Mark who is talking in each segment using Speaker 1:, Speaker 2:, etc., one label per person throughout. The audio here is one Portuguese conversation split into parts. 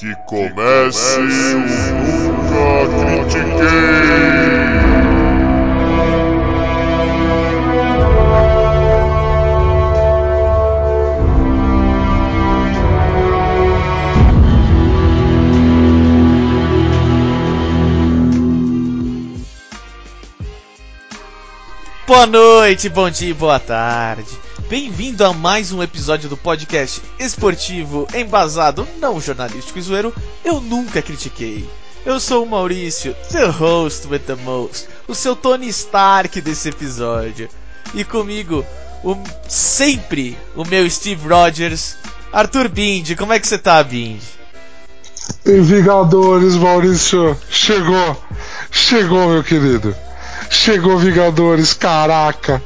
Speaker 1: Que comece o Nunca Critiquei!
Speaker 2: Boa noite, bom dia, boa tarde. Bem-vindo a mais um episódio do podcast esportivo, embasado, não jornalístico e zoeiro. Eu nunca critiquei. Eu sou o Maurício, the host with the most, o seu Tony Stark desse episódio. E comigo, o sempre o meu Steve Rogers, Arthur Bindi. Como é que você tá, Bindi?
Speaker 3: Em Vingadores, Maurício, chegou, chegou, meu querido. Chegou Vingadores, caraca!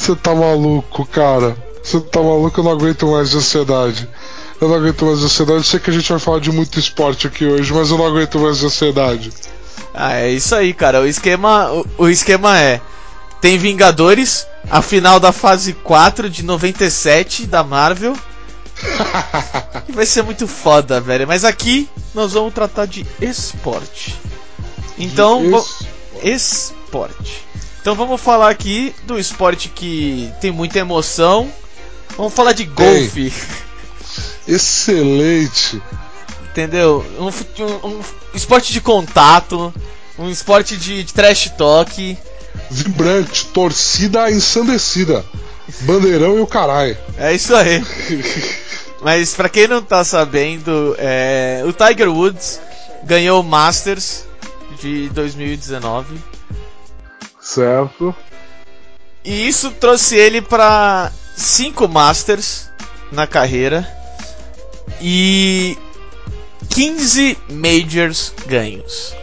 Speaker 3: Você tá maluco, cara. Você tá maluco, eu não aguento mais de ansiedade. Eu não aguento mais de ansiedade. Eu sei que a gente vai falar de muito esporte aqui hoje, mas eu não aguento mais de ansiedade.
Speaker 2: Ah, é isso aí, cara. O esquema, o, o esquema é: tem Vingadores, a final da fase 4 de 97 da Marvel. que vai ser muito foda, velho. Mas aqui nós vamos tratar de esporte. Então,
Speaker 3: De
Speaker 2: esporte esporte. Então vamos falar aqui do esporte que tem muita emoção. Vamos falar de golfe.
Speaker 3: Excelente!
Speaker 2: Entendeu? Um, um, um, esporte de contato, um esporte de, trash talk.
Speaker 3: Vibrante, torcida ensandecida. Bandeirão e o caralho.
Speaker 2: É isso aí. Mas para quem não tá sabendo, é, o Tiger Woods ganhou o Masters de 2019
Speaker 3: Certo.
Speaker 2: E isso trouxe ele para cinco Masters na carreira e 15 Majors ganhos.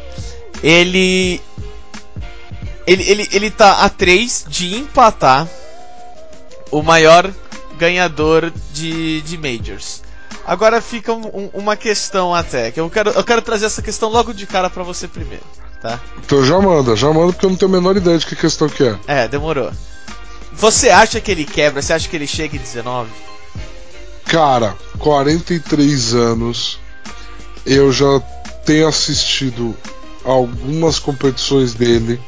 Speaker 2: Ele ele, ele, ele tá a 3 de empatar o maior ganhador de, de Majors. Agora fica um, uma questão até, que eu quero, eu quero trazer essa questão logo de cara para você primeiro tá?
Speaker 3: Então já manda, já manda porque eu não tenho a menor ideia de que questão que é.
Speaker 2: É, demorou. Você acha que ele quebra? Você acha que ele chega em 19?
Speaker 3: Cara, 43 anos. Eu já tenho assistido algumas competições dele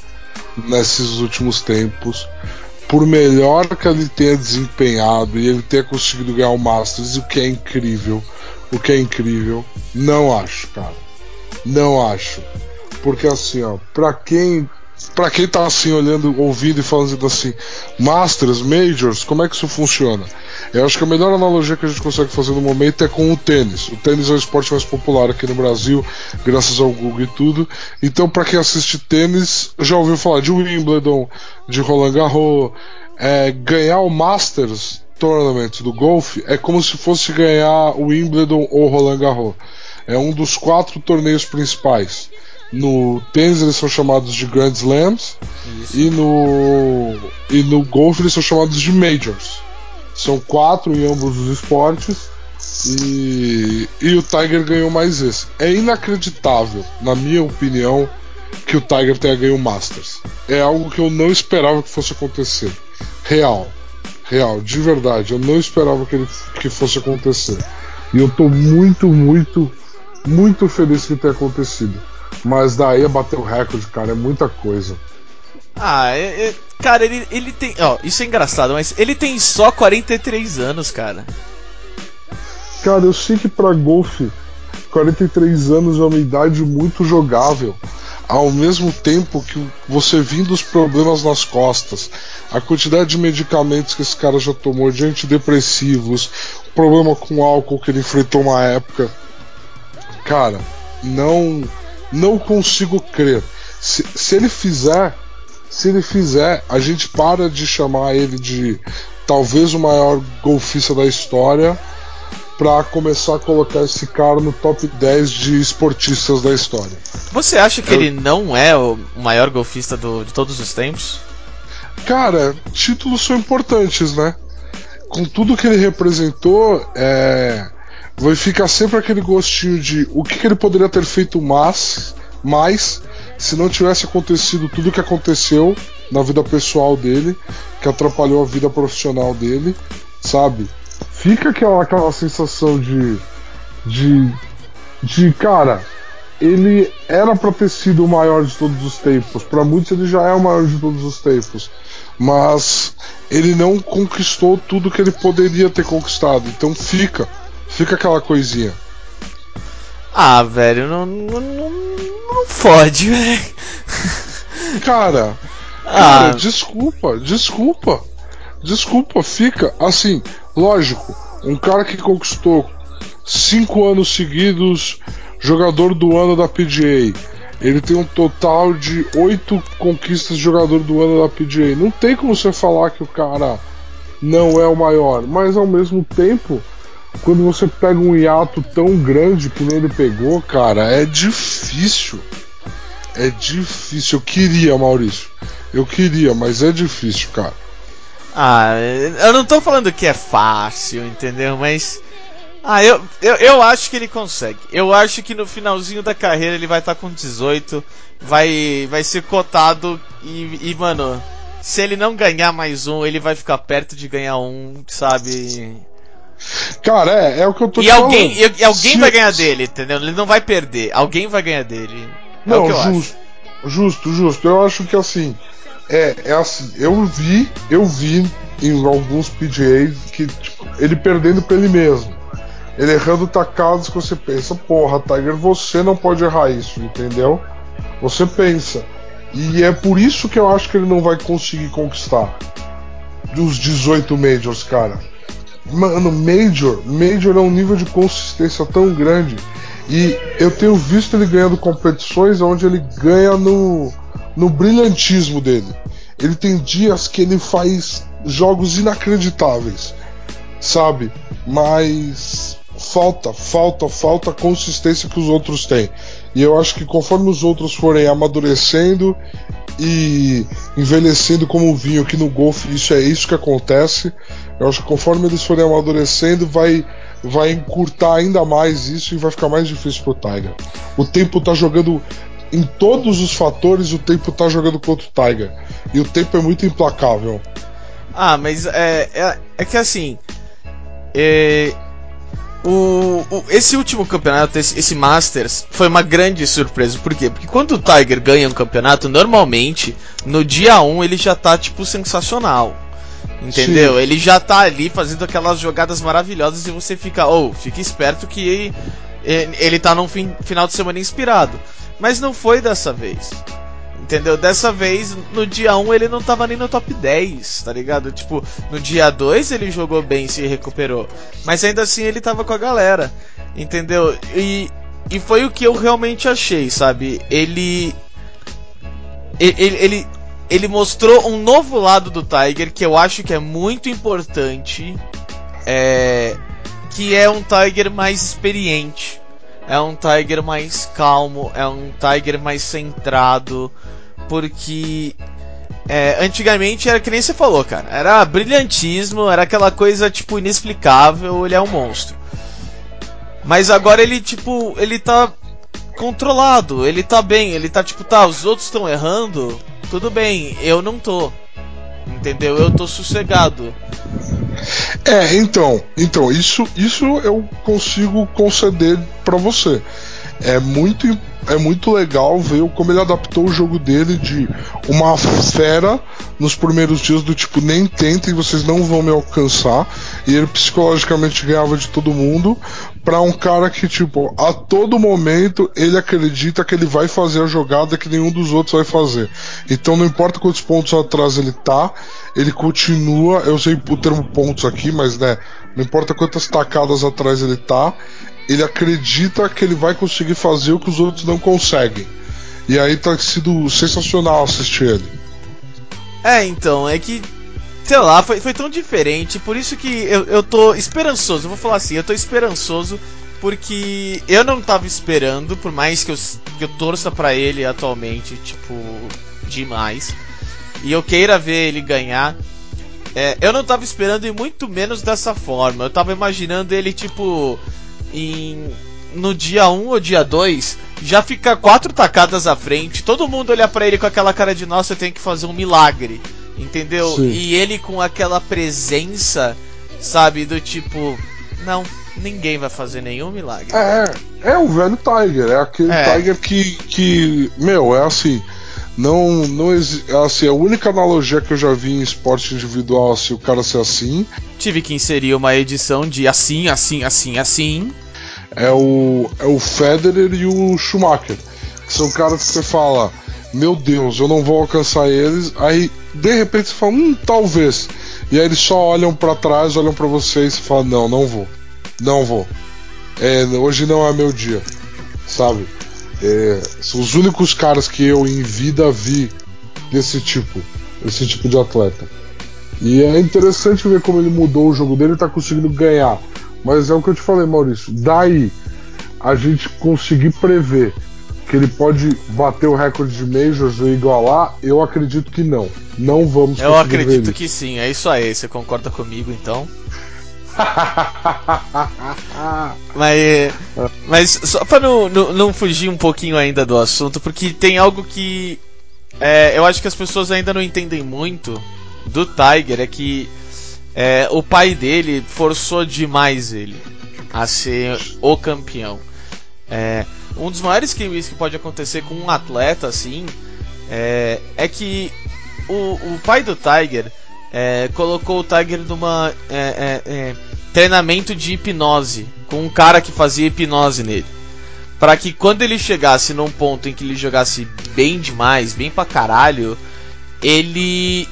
Speaker 3: nesses últimos tempos. Por melhor que ele tenha desempenhado e ele tenha conseguido ganhar o Masters, o que é incrível, o que é incrível, não acho, cara. Não acho. Porque assim, ó, pra quem. Pra quem tá assim olhando, ouvindo e falando assim, Masters, Majors, como é que isso funciona? Eu acho que a melhor analogia que a gente consegue fazer no momento é com o tênis. O tênis é o esporte mais popular aqui no Brasil, graças ao Google e tudo. Então, para quem assiste tênis, já ouviu falar de Wimbledon, de Roland Garros, é, ganhar o Masters Tournament do golfe é como se fosse ganhar o Wimbledon ou Roland Garros. É um dos quatro torneios principais. No tênis eles são chamados de Grand Slams e no e no golfe eles são chamados de Majors. São quatro em ambos os esportes e, e o Tiger ganhou mais esse. É inacreditável, na minha opinião, que o Tiger tenha ganho o Masters. É algo que eu não esperava que fosse acontecer. Real. Real, de verdade. Eu não esperava que, ele, que fosse acontecer. E eu tô muito, muito, muito feliz que tenha acontecido. Mas daí a bater o recorde, cara, é muita coisa.
Speaker 2: Ah, é, é, cara, ele, ele tem. Ó, isso é engraçado, mas ele tem só 43 anos, cara.
Speaker 3: Cara, eu sei que pra golfe, 43 anos é uma idade muito jogável. Ao mesmo tempo que você vindo os problemas nas costas, a quantidade de medicamentos que esse cara já tomou, de antidepressivos, o problema com álcool que ele enfrentou uma época. Cara, não não consigo crer. Se, se ele fizer, se ele fizer, a gente para de chamar ele de talvez o maior golfista da história para começar a colocar esse cara no top 10 de esportistas da história.
Speaker 2: Você acha que Eu... ele não é o maior golfista do, de todos os tempos?
Speaker 3: Cara, títulos são importantes, né? Com tudo que ele representou, é vai ficar sempre aquele gostinho de o que, que ele poderia ter feito mais, mais se não tivesse acontecido tudo o que aconteceu na vida pessoal dele, que atrapalhou a vida profissional dele, sabe? Fica aquela, aquela sensação de, de de cara, ele era para ter sido o maior de todos os tempos. Para muitos ele já é o maior de todos os tempos. Mas ele não conquistou tudo que ele poderia ter conquistado. Então fica, fica aquela coisinha.
Speaker 2: Ah, velho, não, não, não, não fode, velho.
Speaker 3: Cara, cara, ah. desculpa, desculpa. Desculpa, fica assim, lógico, um cara que conquistou cinco anos seguidos jogador do ano da PGA. Ele tem um total de oito conquistas de jogador do ano da PGA. Não tem como você falar que o cara não é o maior, mas ao mesmo tempo, quando você pega um hiato tão grande nem ele pegou, cara, é difícil. É difícil. Eu queria, Maurício. Eu queria, mas é difícil, cara.
Speaker 2: Ah, eu não tô falando que é fácil, entendeu? Mas. Ah, eu, eu, eu acho que ele consegue. Eu acho que no finalzinho da carreira ele vai estar tá com 18, vai, vai ser cotado e, e, mano, se ele não ganhar mais um, ele vai ficar perto de ganhar um, sabe?
Speaker 3: Cara, é, é o que eu tô
Speaker 2: e
Speaker 3: te
Speaker 2: alguém, falando. E, alguém se... vai ganhar dele, entendeu? Ele não vai perder, alguém vai ganhar dele. É não,
Speaker 3: justo, justo, justo. Eu acho que assim, é, é assim, eu vi, eu vi em alguns PGAs que tipo, ele perdendo pra ele mesmo. Ele errando tacadas que você pensa, porra, Tiger, você não pode errar isso, entendeu? Você pensa. E é por isso que eu acho que ele não vai conseguir conquistar dos 18 Majors, cara. Mano, Major, Major é um nível de consistência tão grande. E eu tenho visto ele ganhando competições onde ele ganha no no brilhantismo dele. Ele tem dias que ele faz jogos inacreditáveis, sabe? Mas falta, falta, falta a consistência que os outros têm. E eu acho que conforme os outros forem amadurecendo e envelhecendo como vinho aqui no golfe, isso é isso que acontece. Eu acho que conforme eles forem amadurecendo, vai vai encurtar ainda mais isso e vai ficar mais difícil pro Tiger. O tempo tá jogando em todos os fatores, o tempo tá jogando contra o Tiger. E o tempo é muito implacável.
Speaker 2: Ah, mas é, é, é que assim. É, o, o, esse último campeonato, esse, esse, Masters, foi uma grande surpresa. Por quê? Porque quando o Tiger ganha um campeonato, normalmente, no dia 1 ele já tá, tipo, sensacional. Entendeu? Sim. Ele já tá ali fazendo aquelas jogadas maravilhosas e você fica, ou, oh, fica esperto que ele, tá num fim, final de semana inspirado. Mas não foi dessa vez. Entendeu? Dessa vez, no dia 1 ele não tava nem no top 10, tá ligado? Tipo, no dia 2 ele jogou bem, se recuperou. Mas ainda assim ele tava com a galera. Entendeu? E, e foi o que eu realmente achei, sabe? Ele. Ele, ele, ele mostrou um novo lado do Tiger que eu acho que é muito importante. É, que é um Tiger mais experiente é um Tiger mais calmo, é um Tiger mais centrado, porque é, antigamente era que nem você falou, cara, era brilhantismo, era aquela coisa tipo inexplicável, ele é um monstro. Mas agora ele tipo, ele tá controlado, ele tá bem, ele tá tipo, tá, os outros estão errando, tudo bem, eu não tô. Entendeu? Eu tô sossegado.
Speaker 3: É, então, então isso, isso eu consigo conceder para você. É muito é muito legal ver como ele adaptou o jogo dele de uma fera nos primeiros dias do tipo nem tentem, vocês não vão me alcançar, e ele psicologicamente ganhava de todo mundo, para um cara que tipo a todo momento ele acredita que ele vai fazer a jogada que nenhum dos outros vai fazer. Então não importa quantos pontos atrás ele tá, ele continua, eu sei o termo pontos aqui, mas né, não importa quantas tacadas atrás ele tá, ele acredita que ele vai conseguir fazer o que os outros não conseguem. E aí tá sido sensacional assistir ele.
Speaker 2: É, então, é que. Sei lá, foi, foi tão diferente, por isso que eu, eu tô esperançoso. Eu vou falar assim, eu tô esperançoso porque eu não tava esperando, por mais que eu, que eu torça para ele atualmente, tipo, demais. E eu queira ver ele ganhar. É, eu não tava esperando e muito menos dessa forma. Eu tava imaginando ele, tipo, em no dia 1 ou dia 2 já fica quatro tacadas à frente, todo mundo olha para ele com aquela cara de nossa, eu tenho que fazer um milagre, entendeu? Sim. E ele com aquela presença, sabe, do tipo, não, ninguém vai fazer nenhum milagre.
Speaker 3: É, é o velho Tiger, é aquele
Speaker 2: É.
Speaker 3: Tiger que, que, meu, é assim, não, não assim, a única analogia que eu já vi em esporte individual, assim, o cara ser assim,
Speaker 2: Tive que inserir uma edição de assim, assim, assim, assim.
Speaker 3: é o, é o Federer e o Schumacher, que são caras que você fala, meu Deus, eu não vou alcançar eles, aí de repente você fala, hum, talvez, e aí eles só olham pra trás, olham pra você e você fala, não, não vou, não vou, é, hoje não é meu dia, sabe? É, são os únicos caras que eu em vida vi desse tipo, desse tipo de atleta. E é interessante ver como ele mudou o jogo dele e tá conseguindo ganhar. Mas é o que eu te falei, Maurício. Daí a gente conseguir prever que ele pode bater o recorde de Majors ou igualar, eu acredito que não. Não vamos
Speaker 2: Eu acredito que sim, é isso aí. Você concorda comigo então? Mas, mas só pra não, não, não fugir um pouquinho ainda do assunto, porque tem algo que é, eu acho que as pessoas ainda não entendem muito do Tiger, é que é, o pai dele forçou demais ele a ser o campeão. É, um dos maiores crimes que pode acontecer com um atleta assim é, é que o, o pai do Tiger é, colocou o Tiger numa é, é, é, treinamento de hipnose com um cara que fazia hipnose nele. Pra que quando ele chegasse num ponto em que ele jogasse bem demais, bem pra caralho, ele.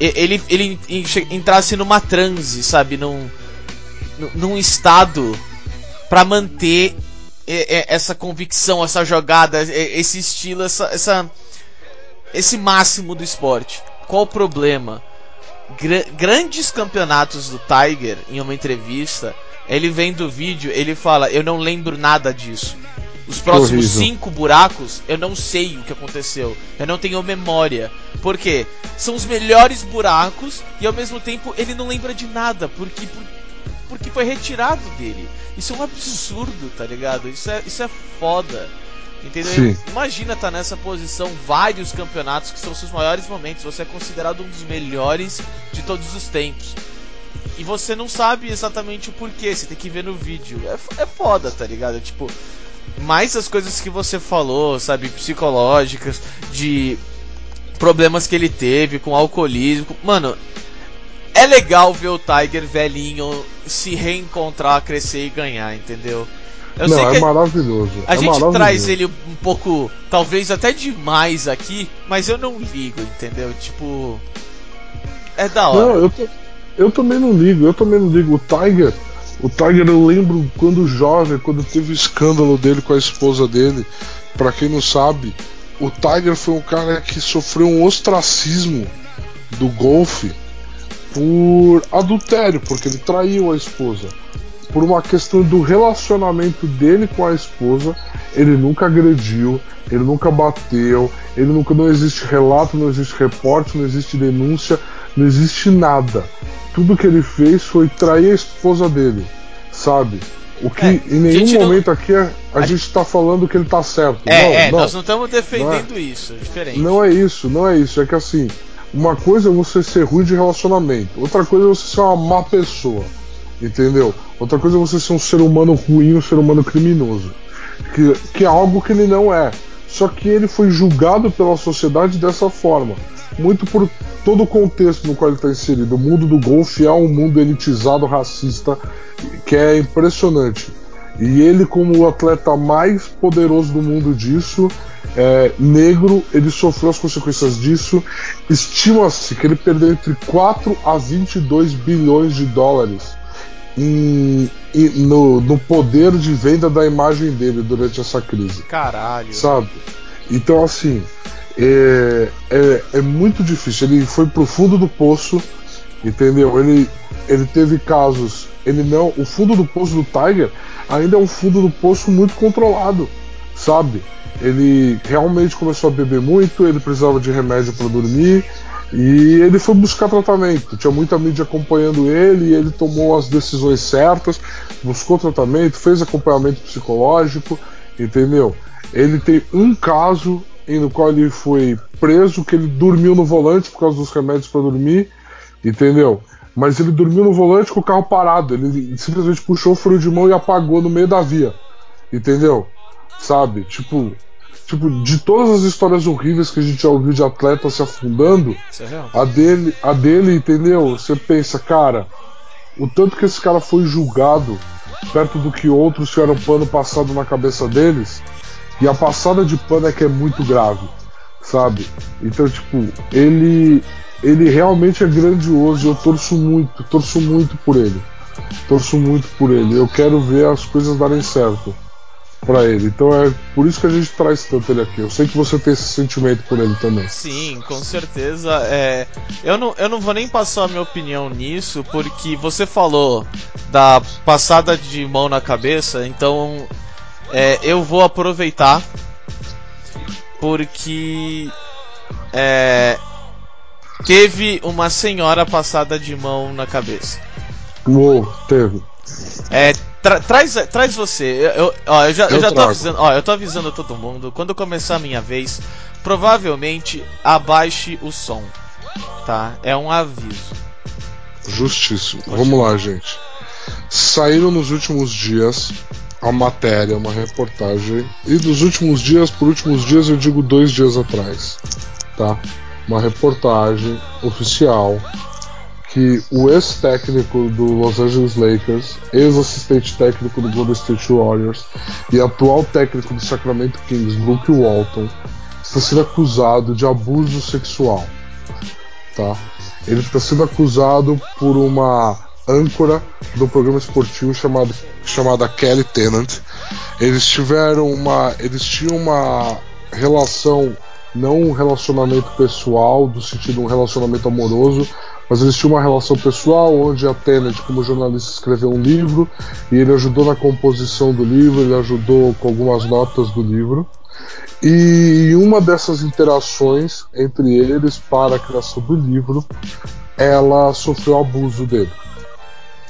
Speaker 2: Ele, ele entrasse numa transe, sabe? Num, num- estado pra manter essa convicção, essa jogada, esse estilo, essa, essa, esse máximo do esporte. Qual o problema? Gra- grandes campeonatos do Tiger, em uma entrevista, ele vendo o vídeo, ele fala: Eu não lembro nada disso. Os próximos
Speaker 3: horrível.
Speaker 2: cinco buracos, eu não sei o que aconteceu. Eu não tenho memória. Por quê? São os melhores buracos e ao mesmo tempo ele não lembra de nada, porque, por- porque foi retirado dele. Isso é um absurdo, tá ligado? Isso é, isso é foda. Entendeu?
Speaker 3: Sim.
Speaker 2: Imagina estar nessa posição, vários campeonatos que são seus maiores momentos. Você é considerado um dos melhores de todos os tempos. E você não sabe exatamente o porquê, você tem que ver no vídeo. É, é foda, tá ligado? Tipo, mais as coisas que você falou, sabe, psicológicas, de problemas que ele teve com alcoolismo. Mano, é legal ver o Tiger velhinho se reencontrar, crescer e ganhar, entendeu? Eu
Speaker 3: não, é
Speaker 2: que
Speaker 3: maravilhoso.
Speaker 2: a
Speaker 3: é
Speaker 2: gente
Speaker 3: maravilhoso.
Speaker 2: traz ele um pouco, talvez até demais aqui, mas eu não ligo, entendeu? Tipo, é da hora.
Speaker 3: Não, eu, eu também não ligo, eu também não ligo. O Tiger, o Tiger eu lembro quando jovem, quando teve o escândalo dele com a esposa dele. Pra quem não sabe, o Tiger foi um cara que sofreu um ostracismo do golfe por adultério, porque ele traiu a esposa. Por uma questão do relacionamento dele com a esposa, ele nunca agrediu, ele nunca bateu, ele nunca não existe relato, não existe reporte, não existe denúncia, não existe nada. Tudo que ele fez foi trair a esposa dele, sabe? O que
Speaker 2: É,
Speaker 3: em nenhum
Speaker 2: gente não-
Speaker 3: momento aqui a, a
Speaker 2: a
Speaker 3: gente tá falando que ele tá certo.
Speaker 2: É,
Speaker 3: não,
Speaker 2: é,
Speaker 3: não.
Speaker 2: nós não estamos defendendo isso, é diferente.
Speaker 3: Não é isso, não é isso. É que assim, uma coisa é você ser ruim de relacionamento, outra coisa é você ser uma má pessoa. Entendeu? Outra coisa é você ser um ser humano ruim, um ser humano criminoso. Que, que é algo que ele não é. Só que ele foi julgado pela sociedade dessa forma. Muito por todo o contexto no qual ele está inserido. O mundo do golfe é um mundo elitizado, racista, que é impressionante. E ele, como o atleta mais poderoso do mundo disso, é, negro, ele sofreu as consequências disso. Estima-se que ele perdeu entre 4 a 22 bilhões de dólares em- em- no, no poder de venda da imagem dele durante essa crise
Speaker 2: Caralho.
Speaker 3: sabe? Então, assim, é, é, é muito difícil. Ele foi pro fundo do poço, entendeu? Ele, ele teve casos. Ele não. O fundo do poço do Tiger ainda é um fundo do poço muito controlado, sabe? Ele realmente começou a beber muito, ele precisava de remédio para dormir. E ele foi buscar tratamento. Tinha muita mídia acompanhando ele e ele tomou as decisões certas, buscou tratamento, fez acompanhamento psicológico, entendeu? Ele tem um caso em no qual ele foi preso, que ele dormiu no volante por causa dos remédios para dormir, entendeu? Mas ele dormiu no volante com o carro parado. Ele simplesmente puxou o freio de mão e apagou no meio da via. Entendeu? Sabe? Tipo, tipo, de todas as histórias horríveis que a gente já ouviu de atleta se afundando,
Speaker 2: é
Speaker 3: a dele, a dele, entendeu? Você pensa, cara, o tanto que esse cara foi julgado perto do que outros tiveram pano passado na cabeça deles, e a passada de pano é que é muito grave, sabe? Então, tipo, ele ele realmente é grandioso e eu torço muito, torço muito por ele. Torço muito por ele. Eu quero ver as coisas darem certo para ele. Então é por isso que a gente traz tanto ele aqui. Eu sei que você tem esse sentimento por ele também.
Speaker 2: Sim, com certeza. É, eu, não, eu não vou nem passar a minha opinião nisso, porque você falou da passada de mão na cabeça, então é, eu vou aproveitar porque é, teve uma senhora passada de mão na cabeça.
Speaker 3: Uou, teve.
Speaker 2: É, tra traz, traz você. Eu, ó, eu já, eu, eu já tô avisando. Ó, eu tô avisando todo mundo. Quando começar a minha vez, provavelmente abaixe o som. Tá? É um aviso.
Speaker 3: Justíssimo. Pode Vamos lá, gente. Saíram nos últimos dias a matéria, uma reportagem. E dos últimos dias, por últimos dias, eu digo dois dias atrás. Tá? Uma reportagem oficial que o ex-técnico do Los Angeles Lakers, ex-assistente técnico do Golden State Warriors e atual técnico do Sacramento Kings, Luke Walton, está sendo acusado de abuso sexual. Tá? Ele está sendo acusado por uma âncora do programa esportivo chamado, chamada Kelly Tennant. Eles tiveram uma. Eles tinham uma relação, não um relacionamento pessoal, do sentido um relacionamento amoroso, mas eles tinham uma relação pessoal onde a Tennant, como jornalista, escreveu um livro e ele ajudou na composição do livro, ele ajudou com algumas notas do livro. E uma dessas interações entre eles para a criação do livro, ela sofreu abuso dele.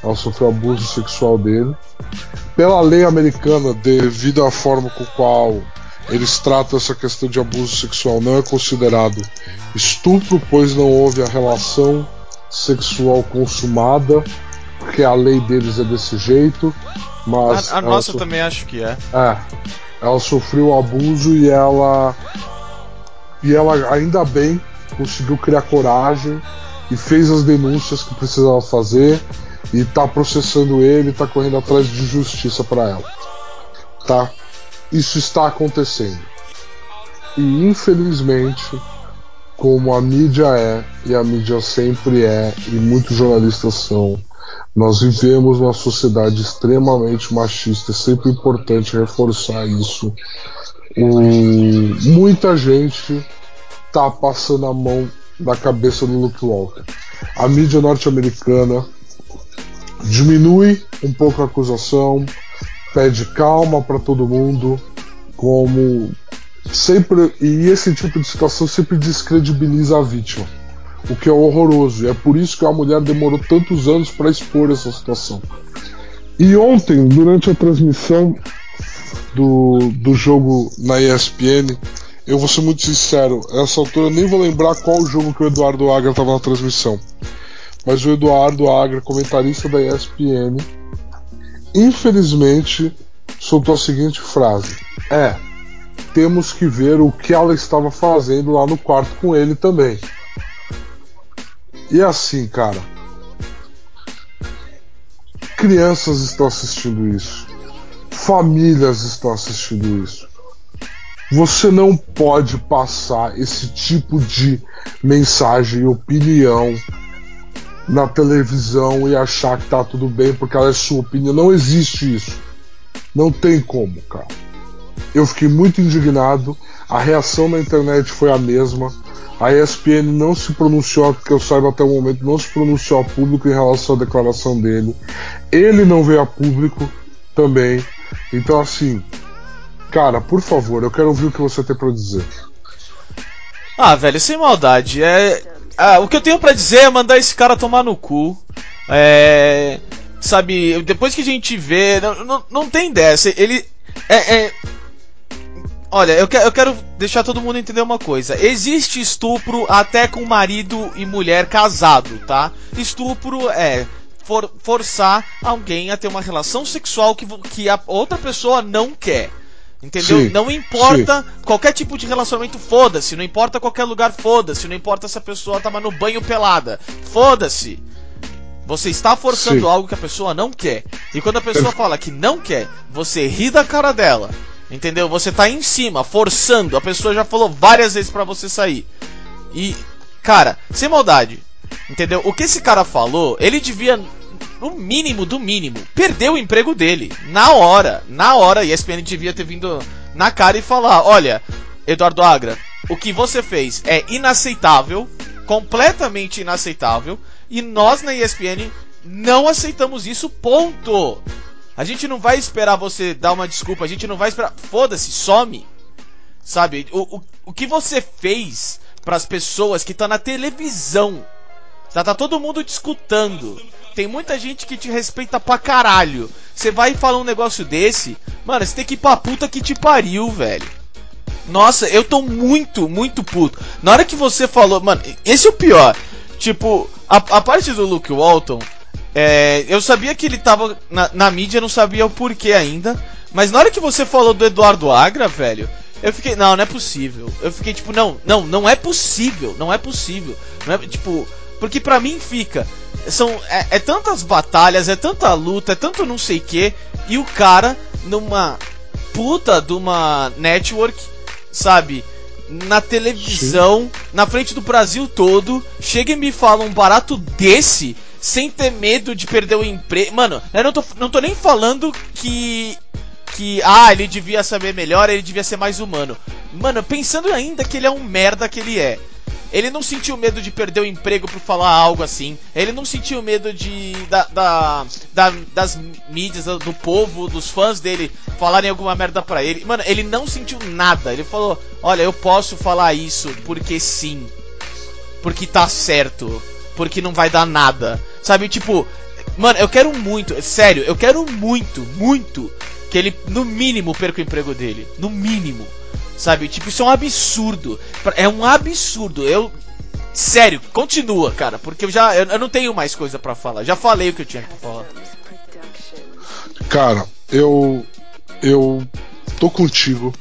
Speaker 3: Ela sofreu abuso sexual dele. Pela lei americana, devido à forma com qual eles tratam essa questão de abuso sexual, não é considerado estupro, pois não houve a relação sexual consumada, porque a lei deles é desse jeito. Mas
Speaker 2: a, a nossa so... também acho que é.
Speaker 3: É. Ela sofreu abuso e ela. E ela ainda bem conseguiu criar coragem e fez as denúncias que precisava fazer e tá processando ele, tá correndo atrás de justiça para ela. Tá? Isso está acontecendo. E infelizmente como a mídia é, e a mídia sempre é, e muitos jornalistas são, nós vivemos numa sociedade extremamente machista, é sempre importante reforçar isso. O, muita gente tá passando a mão na cabeça do Luke Walker. A mídia norte-americana diminui um pouco a acusação, pede calma para todo mundo, como sempre e esse tipo de situação sempre descredibiliza a vítima, o que é horroroso. E é por isso que a mulher demorou tantos anos para expor essa situação. E ontem, durante a transmissão do, do jogo na ESPN, eu vou ser muito sincero, essa altura eu nem vou lembrar qual jogo que o Eduardo Agra estava na transmissão. Mas o Eduardo Agra, comentarista da ESPN, infelizmente soltou a seguinte frase: É, temos que ver o que ela estava fazendo lá no quarto com ele também. E assim, cara. Crianças estão assistindo isso. Famílias estão assistindo isso. Você não pode passar esse tipo de mensagem e opinião na televisão e achar que tá tudo bem porque ela é sua opinião. Não existe isso. Não tem como, cara. Eu fiquei muito indignado. A reação na internet foi a mesma. A ESPN não se pronunciou, que eu saiba até o momento, não se pronunciou a público em relação à declaração dele. Ele não veio a público também. Então, assim, cara, por favor, eu quero ouvir o que você tem para dizer.
Speaker 2: Ah, velho, sem maldade. É, ah, o que eu tenho para dizer é mandar esse cara tomar no cu. É, sabe, depois que a gente vê, não, não, não tem dessa. Ele é, é Olha, eu, que, eu quero deixar todo mundo entender uma coisa. Existe estupro até com marido e mulher casado, tá? Estupro é for, forçar alguém a ter uma relação sexual que, que a outra pessoa não quer. Entendeu?
Speaker 3: Sim,
Speaker 2: não importa qualquer tipo de relacionamento, foda-se. Não importa qualquer lugar, foda-se. Não importa se a pessoa tava no banho pelada. Foda-se. Você está forçando
Speaker 3: Sim.
Speaker 2: algo que a pessoa não quer. E quando a pessoa fala que não quer, você ri da cara dela. Entendeu? Você tá em cima, forçando. A pessoa já falou várias vezes pra você sair. E, cara, sem maldade. Entendeu? O que esse cara falou, ele devia, no mínimo do mínimo, perder o emprego dele. Na hora. Na hora. E a ESPN devia ter vindo na cara e falar: Olha, Eduardo Agra, o que você fez é inaceitável. Completamente inaceitável. E nós na ESPN não aceitamos isso, ponto. A gente não vai esperar você dar uma desculpa, a gente não vai esperar. Foda-se, some. Sabe? O, o, o que você fez para as pessoas que estão na televisão. Já tá todo mundo te escutando. Tem muita gente que te respeita pra caralho. Você vai falar um negócio desse, mano, você tem que ir pra puta que te pariu, velho. Nossa, eu tô muito, muito puto. Na hora que você falou, mano, esse é o pior. Tipo, a, a parte do Luke Walton, é, eu sabia que ele tava na, na mídia, não sabia o porquê ainda. Mas na hora que você falou do Eduardo Agra, velho, eu fiquei, não, não é possível. Eu fiquei tipo, não, não, não é possível, não é possível. Não é, tipo, porque pra mim fica, são é, é tantas batalhas, é tanta luta, é tanto não sei que, e o cara numa puta de uma network, sabe? Na televisão, na frente do Brasil todo, chega e me fala um barato desse, sem ter medo de perder o emprego. Mano, eu não tô, não tô nem falando que. Que, ah, ele devia saber melhor, ele devia ser mais humano. Mano, pensando ainda que ele é um merda que ele é. Ele não sentiu medo de perder o emprego por falar algo assim. Ele não sentiu medo de da, da, da- das mídias, do, povo, dos fãs dele falarem alguma merda pra ele. Mano, ele não sentiu nada. Ele falou: Olha, eu posso falar isso porque sim. Porque tá certo. Porque não vai dar nada. Sabe, tipo, mano, eu quero muito, sério, eu quero muito, muito que ele, no mínimo, perca o emprego dele. No mínimo. Sabe? Tipo, isso é um absurdo. É um absurdo. Eu. Sério, continua, cara, porque eu já. Eu, não tenho mais coisa pra falar. Já falei o que eu tinha pra falar.
Speaker 3: Cara, eu. Eu tô contigo.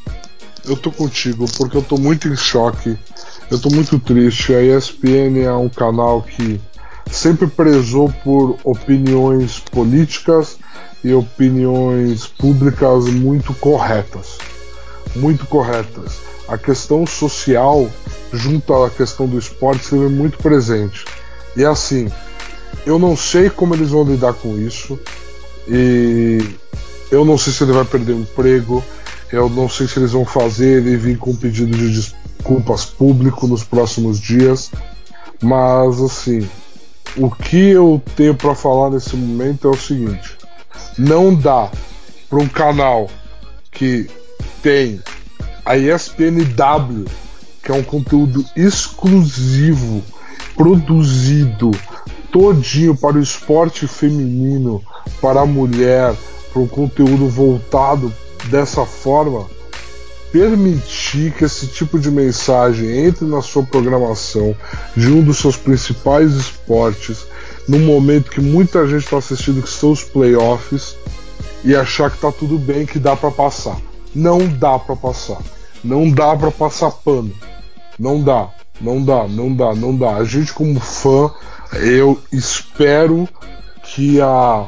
Speaker 3: Eu tô contigo porque eu tô muito em choque. Eu tô muito triste. A ESPN é um canal que sempre prezou por opiniões políticas e opiniões públicas muito corretas. Muito corretas. A questão social, junto à questão do esporte, esteve muito presente. E assim, eu não sei como eles vão lidar com isso. E eu não sei se ele vai perder o emprego. Eu não sei se eles vão fazer ele vir com um pedido de desculpas público nos próximos dias. Mas assim, o que eu tenho para falar nesse momento é o seguinte: não dá para um canal que tem a ESPNW, que é um conteúdo exclusivo, produzido todinho para o esporte feminino, para a mulher, para um conteúdo voltado dessa forma, permitir que esse tipo de mensagem entre na sua programação de um dos seus principais esportes, no momento que muita gente está assistindo que são os playoffs, e achar que tá tudo bem, que dá para passar. Não dá para passar. Não dá para passar pano. Não dá, não dá, não dá, não dá. A gente como fã, eu espero que a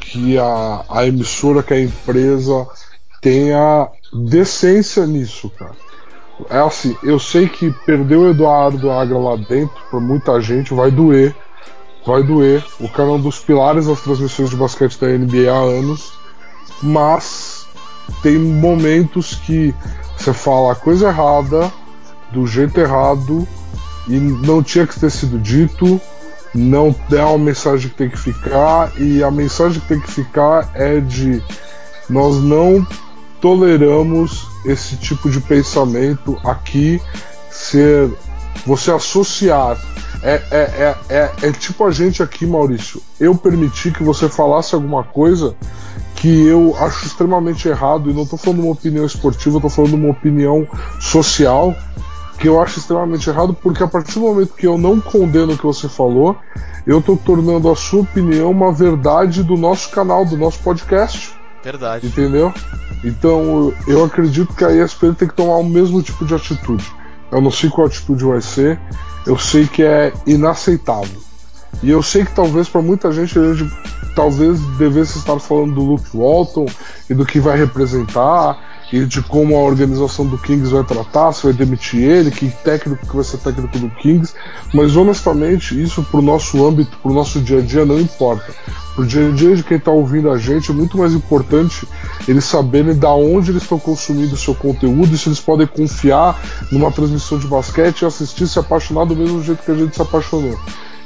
Speaker 3: que a, a emissora, que a empresa tenha decência nisso, cara. É assim, eu sei que perder o Eduardo Agra lá dentro, pra muita gente, vai doer. Vai doer. O cara é um dos pilares das transmissões de basquete da NBA há anos. Mas tem momentos que você fala a coisa errada, do jeito errado, e não tinha que ter sido dito, não é uma mensagem que tem que ficar, e a mensagem que tem que ficar é de nós não toleramos esse tipo de pensamento aqui ser você associar é, é, é, é, é tipo a gente aqui, Maurício. Eu permiti que você falasse alguma coisa que eu acho extremamente errado, e não estou falando uma opinião esportiva, estou falando uma opinião social, que eu acho extremamente errado, porque a partir do momento que eu não condeno o que você falou, eu estou tornando a sua opinião uma verdade do nosso canal, do nosso podcast.
Speaker 2: Verdade.
Speaker 3: Entendeu? Então eu acredito que a ESPN tem que tomar o mesmo tipo de atitude. Eu não sei qual atitude vai ser, eu sei que é inaceitável. E eu sei que talvez para muita gente, a gente talvez devesse estar falando do Luke Walton e do que vai representar e de como a organização do Kings vai tratar, se vai demitir ele, que técnico que vai ser técnico do Kings, mas honestamente isso pro nosso âmbito, pro nosso dia a dia não importa. Pro dia a dia de quem está ouvindo a gente é muito mais importante eles saberem da onde eles estão consumindo o seu conteúdo e se eles podem confiar numa transmissão de basquete e assistir se apaixonar do mesmo jeito que a gente se apaixonou.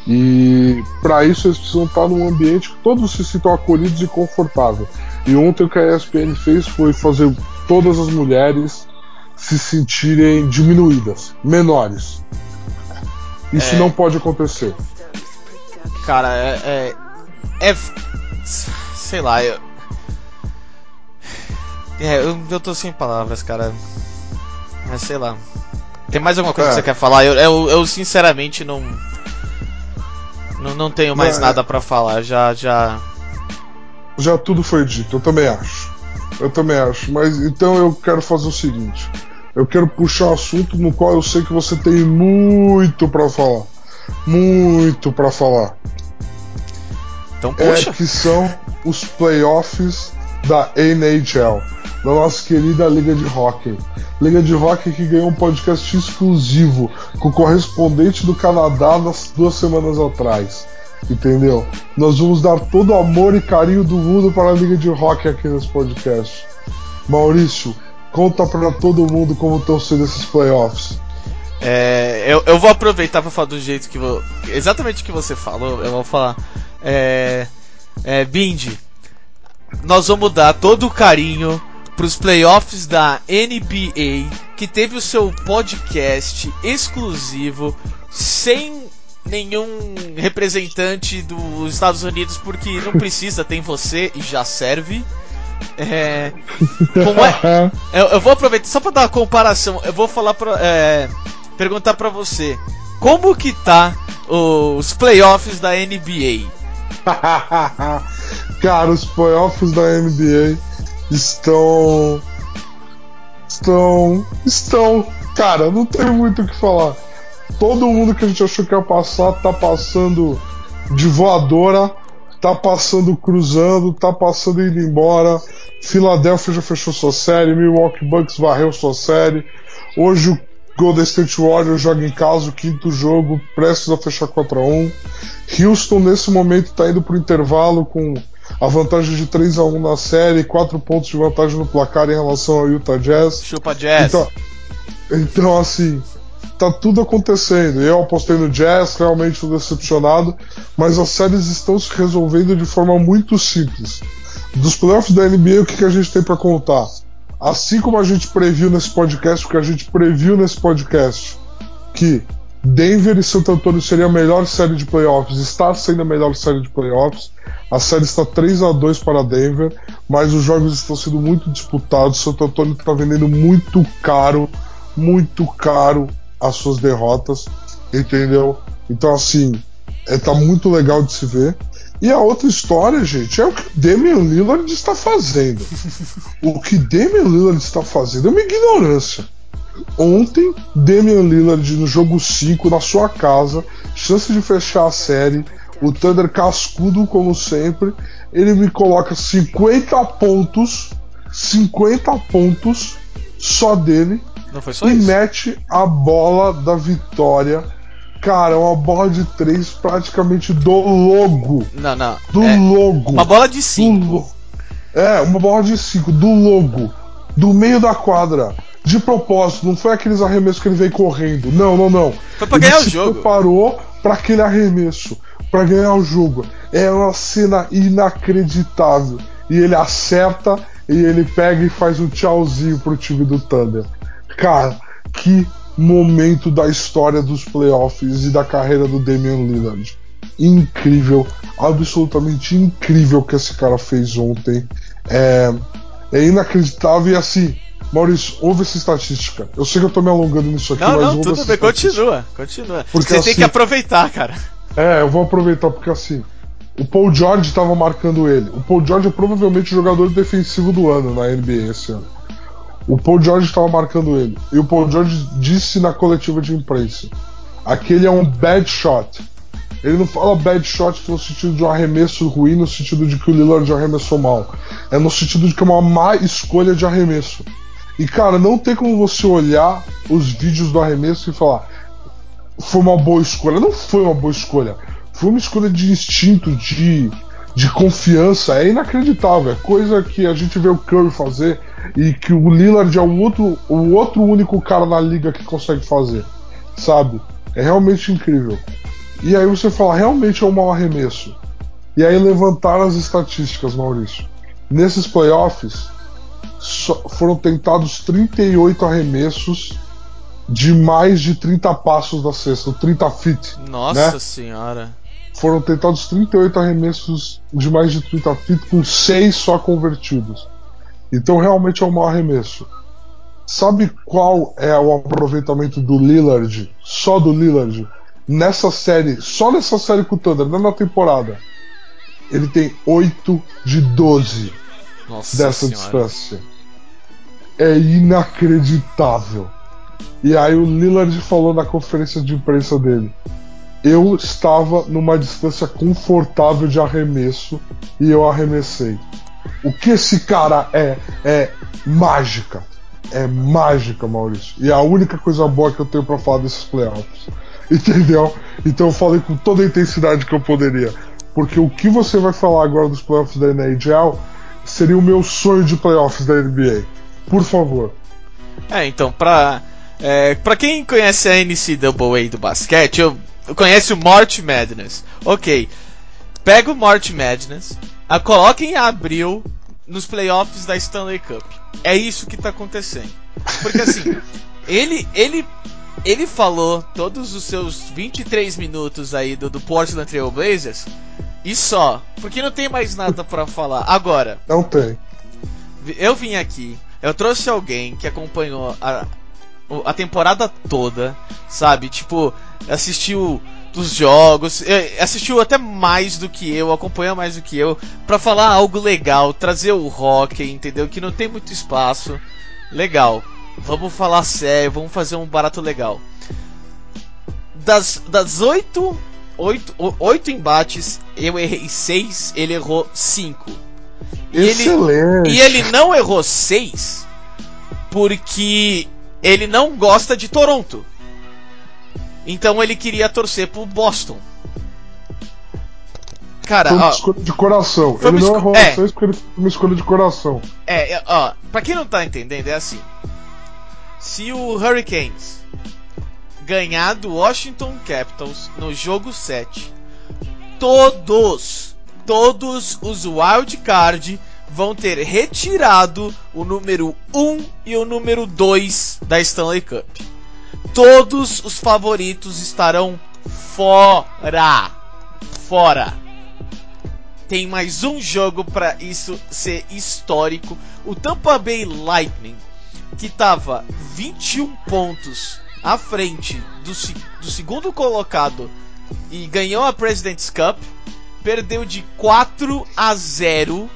Speaker 3: E para isso eles precisam estar num ambiente que todos se sintam acolhidos e confortáveis. E ontem o que a ESPN fez foi fazer todas as mulheres se sentirem diminuídas, menores. Isso é... não pode acontecer.
Speaker 2: Cara, é. É. é sei lá, eu. É, eu, eu tô sem palavras, cara. Mas sei lá. Tem mais alguma coisa é. que você quer falar? Eu, eu, eu sinceramente não. Não, não tenho mais não, é. nada é... para falar. Já, já.
Speaker 3: Já tudo foi dito, eu também acho. Eu também acho. Mas então eu quero fazer o seguinte: eu quero puxar um assunto no qual eu sei que você tem muito para falar. Muito para falar.
Speaker 2: Então puxa.
Speaker 3: É que são os playoffs da NHL, da nossa querida Liga de Hockey. Liga de Hockey que ganhou um podcast exclusivo com o correspondente do Canadá nas duas semanas atrás. Entendeu? Nós vamos dar todo o amor e carinho do mundo para a Liga de Rock aqui nesse podcast. Maurício, conta para todo mundo como estão sendo esses playoffs.
Speaker 2: É, eu, eu vou aproveitar para falar do jeito que vou, exatamente o que você falou. Eu vou falar, é, é, Bindi, nós vamos dar todo o carinho para os playoffs da NBA, que teve o seu podcast exclusivo sem nenhum representante dos Estados Unidos porque não precisa, tem você e já serve. É, é, eu, eu, vou aproveitar só para dar uma comparação. Eu vou falar para é, perguntar para você como que tá os playoffs da NBA.
Speaker 3: Cara, os playoffs da NBA estão estão estão, cara, não tem muito o que falar todo mundo que a gente achou que ia passar tá passando de voadora, tá passando cruzando, tá passando indo embora. Philadelphia já fechou sua série, Milwaukee Bucks varreu sua série. Hoje o Golden State Warriors joga em casa o quinto jogo, prestes a fechar 4 a 1. Houston nesse momento está indo para o intervalo com a vantagem de 3 a 1 na série, 4 pontos de vantagem no placar em relação ao Utah Jazz.
Speaker 2: Chupa Jazz.
Speaker 3: Então, então assim, tá tudo acontecendo. Eu apostei no Jazz, realmente estou decepcionado, mas as séries estão se resolvendo de forma muito simples. Dos playoffs da NBA, o que, que a gente tem para contar? Assim como a gente previu nesse podcast, o que a gente previu nesse podcast, que Denver e Santo Antônio seria a melhor série de playoffs, está sendo a melhor série de playoffs. A série está 3 a 2 para Denver, mas os jogos estão sendo muito disputados. Santo Antônio está vendendo muito caro, muito caro as suas derrotas, entendeu? Então, assim, é, tá muito legal de se ver. E a outra história, gente, é o que Damian Lillard está fazendo. o que Damian Lillard está fazendo é uma ignorância. Ontem, Damian Lillard no jogo 5, na sua casa, chance de fechar a série, o Thunder cascudo como sempre, ele me coloca 50 pontos, 50 pontos só dele,
Speaker 2: não foi só
Speaker 3: e
Speaker 2: isso?
Speaker 3: mete a bola da vitória. Cara, uma bola de três praticamente do logo.
Speaker 2: Não, não.
Speaker 3: Do
Speaker 2: é
Speaker 3: logo.
Speaker 2: Uma bola de cinco.
Speaker 3: É, uma bola de cinco, do logo. Do meio da quadra. De propósito, não foi aqueles arremessos que ele veio correndo. Não, não, não.
Speaker 2: Foi pra ele ganhar o jogo.
Speaker 3: preparou para aquele arremesso, para ganhar o jogo. É uma cena inacreditável. E ele acerta e ele pega e faz um tchauzinho pro time do Thunder. Cara, que momento da história dos playoffs e da carreira do Damian Lillard. Incrível, absolutamente incrível o que esse cara fez ontem. É, é inacreditável e assim, Maurício, ouve essa estatística. Eu sei que eu tô me alongando nisso aqui,
Speaker 2: não,
Speaker 3: mas
Speaker 2: não,
Speaker 3: ouve
Speaker 2: tudo
Speaker 3: essa
Speaker 2: bem, continua, continua.
Speaker 3: Porque
Speaker 2: Você tem
Speaker 3: assim-
Speaker 2: que aproveitar, cara.
Speaker 3: É, eu vou aproveitar porque assim, o Paul George estava marcando ele. O Paul George é provavelmente o jogador defensivo do ano na NBA esse ano. O Paul George estava marcando ele. E o Paul George disse na coletiva de imprensa: aquele é um bad shot. Ele não fala bad shot no sentido de um arremesso ruim, no sentido de que o Lillard arremessou mal. É no sentido de que é uma má escolha de arremesso. E cara, não tem como você olhar os vídeos do arremesso e falar: foi uma boa escolha. Não foi uma boa escolha. Foi uma escolha de instinto, de, de confiança. É inacreditável. É coisa que a gente vê o Curry fazer e que o Lillard é o outro, o outro único cara na liga que consegue fazer. Sabe? É realmente incrível. E aí você fala, realmente é um mau arremesso. E aí levantaram as estatísticas, Maurício. Nesses playoffs, foram tentados 38 arremessos de mais de 30 passos da cesta, 30 feet.
Speaker 2: Nossa
Speaker 3: Né?
Speaker 2: senhora.
Speaker 3: Foram tentados 38 arremessos de mais de 30 feet, com 6 só convertidos. Então realmente é um mau arremesso. Sabe qual é o aproveitamento do Lillard, só do Lillard, nessa série, só nessa série com o Thunder, não na temporada? Ele tem 8 de 12
Speaker 2: Nossa
Speaker 3: dessa
Speaker 2: senhora.
Speaker 3: distância. É inacreditável. E aí o Lillard falou na conferência de imprensa dele. Eu estava numa distância confortável de arremesso e eu arremessei. O que esse cara é é mágica. É mágica, Maurício. E é a única coisa boa que eu tenho pra falar desses playoffs. Entendeu? Então eu falei com toda a intensidade que eu poderia. Porque o que você vai falar agora dos playoffs da NHL seria o meu sonho de playoffs da NBA. Por favor.
Speaker 2: É, então, pra, é, pra quem conhece a NCAA do basquete, eu, eu conhece o March Madness. Ok, pega o March Madness, a coloca em abril nos playoffs da Stanley Cup. É isso que tá acontecendo. Porque assim, ele, ele, ele falou todos os seus 23 minutos aí do, do Portland Trail Blazers e só, porque não tem mais nada pra falar. Agora,
Speaker 3: Não tem.
Speaker 2: eu vim aqui, eu trouxe alguém que acompanhou a, a temporada toda, sabe? Tipo, assistiu dos jogos, eh, assistiu até mais do que eu, acompanhou mais do que eu, pra falar algo legal, trazer o rock, entendeu? Que não tem muito espaço. Legal. Vamos falar sério, vamos fazer um barato legal. Das, das oito, oito, oito embates, eu errei seis, ele errou cinco. E ele,
Speaker 3: Excelente.
Speaker 2: e ele não errou 6 porque ele não gosta de Toronto. Então ele queria torcer pro Boston. Cara,
Speaker 3: Foi uma
Speaker 2: ó,
Speaker 3: escolha de coração.
Speaker 2: Foi
Speaker 3: ele não errou
Speaker 2: é.
Speaker 3: seis porque ele fez uma escolha de coração.
Speaker 2: é, é, ó, pra quem não tá entendendo, é assim. Se o Hurricanes ganhar do Washington Capitals no jogo 7, todos, todos os wild card vão ter retirado o número 1 e o número 2 da Stanley Cup. Todos os favoritos estarão fora. Fora. Tem mais um jogo para isso ser histórico. O Tampa Bay Lightning, que tava 21 pontos à frente do, do segundo colocado e ganhou a President's Cup, perdeu de 4 a 0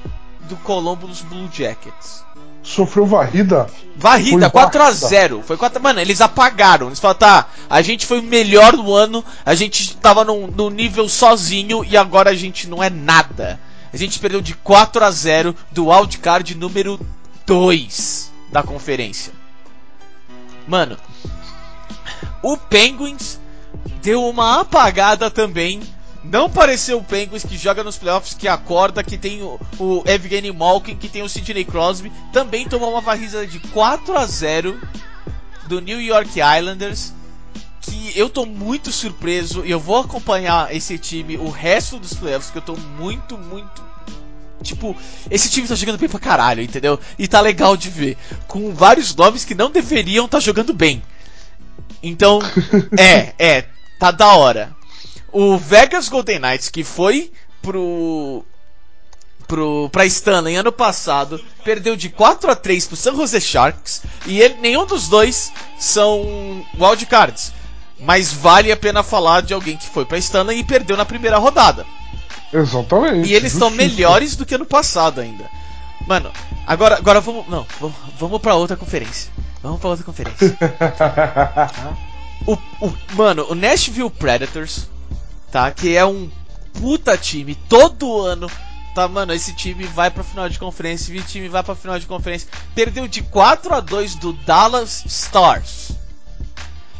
Speaker 2: do Columbus Blue Jackets.
Speaker 3: Sofreu varrida.
Speaker 2: Varrida,
Speaker 3: Foi
Speaker 2: 4 a
Speaker 3: varrida.
Speaker 2: 0 Foi 4 Mano, eles apagaram. Eles falaram, tá, a gente foi o melhor do ano, a gente tava num, num nível sozinho e agora a gente não é nada. A gente perdeu de 4 a 0 do wildcard número 2 da conferência. Mano, o Penguins deu uma apagada também. Não pareceu o Penguins que joga nos playoffs, que acorda, que tem o, o Evgeny Malkin, que tem o Sidney Crosby. Também tomou uma varrida de 4 a 0 do New York Islanders. Que eu tô muito surpreso e eu vou acompanhar esse time o resto dos playoffs, que eu tô muito, muito. Tipo, esse time tá jogando bem pra caralho, entendeu? E tá legal de ver. Com vários nomes que não deveriam estar jogando bem. Então, é, é, tá da hora. O Vegas Golden Knights, que foi pro. pro, pra Stanley ano passado, perdeu de 4 a 3 pro San Jose Sharks, e ele, nenhum dos dois são wildcards. Mas vale a pena falar de alguém que foi pra Stanley e perdeu na primeira rodada.
Speaker 3: Exatamente.
Speaker 2: E eles estão melhores do que ano passado ainda. Mano, agora, agora vamos. Não, vamos, vamos pra outra conferência. Vamos pra outra conferência. o, o, mano, o Nashville Predators, tá? Que é um puta time, todo ano. Tá, mano, esse time vai pra final de conferência, esse time vai pra final de conferência. Perdeu de 4 a 2 do Dallas Stars.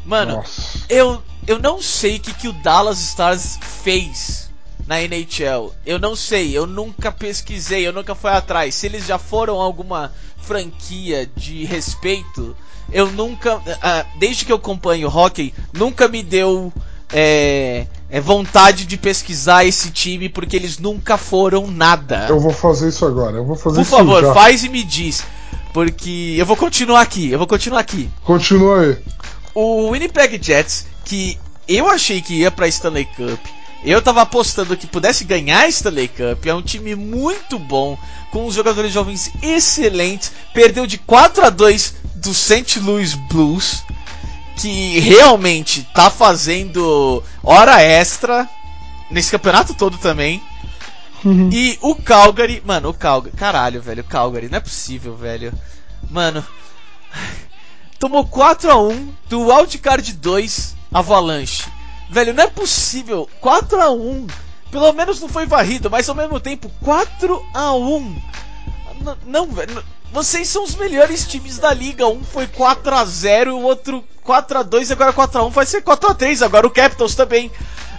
Speaker 2: Mano,
Speaker 3: Nossa.
Speaker 2: eu, eu não sei o que, que o Dallas Stars fez na NHL. Eu não sei, eu nunca pesquisei, eu nunca fui atrás. Se eles já foram alguma franquia de respeito, eu nunca. ah, desde que eu acompanho hockey, nunca me deu é, é, vontade de pesquisar esse time porque eles nunca foram nada.
Speaker 3: Eu vou fazer isso agora. Eu vou fazer
Speaker 2: Por
Speaker 3: isso
Speaker 2: favor,
Speaker 3: já.
Speaker 2: faz e me diz. Porque eu vou continuar aqui, eu vou continuar aqui.
Speaker 3: Continua aí.
Speaker 2: O Winnipeg Jets, que eu achei que ia pra Stanley Cup, eu tava apostando que pudesse ganhar a Stanley Cup, é um time muito bom, com os jogadores jovens excelentes, perdeu de 4 a 2 do St. Louis Blues, que realmente tá fazendo hora extra nesse campeonato todo também. E o Calgary, mano, o Calgary, caralho, velho, o Calgary, não é possível, velho. Mano, tomou 4 a 1 do Wildcard 2 Avalanche. Velho, não é possível. 4 a 1 Pelo menos não foi varrido, mas ao mesmo tempo 4 a 1 N- Não, velho. Vocês são os melhores times da liga. Um foi 4 a 0 o outro 4 a 2 agora 4 a 1 vai ser 4 a 3 agora o Capitals também.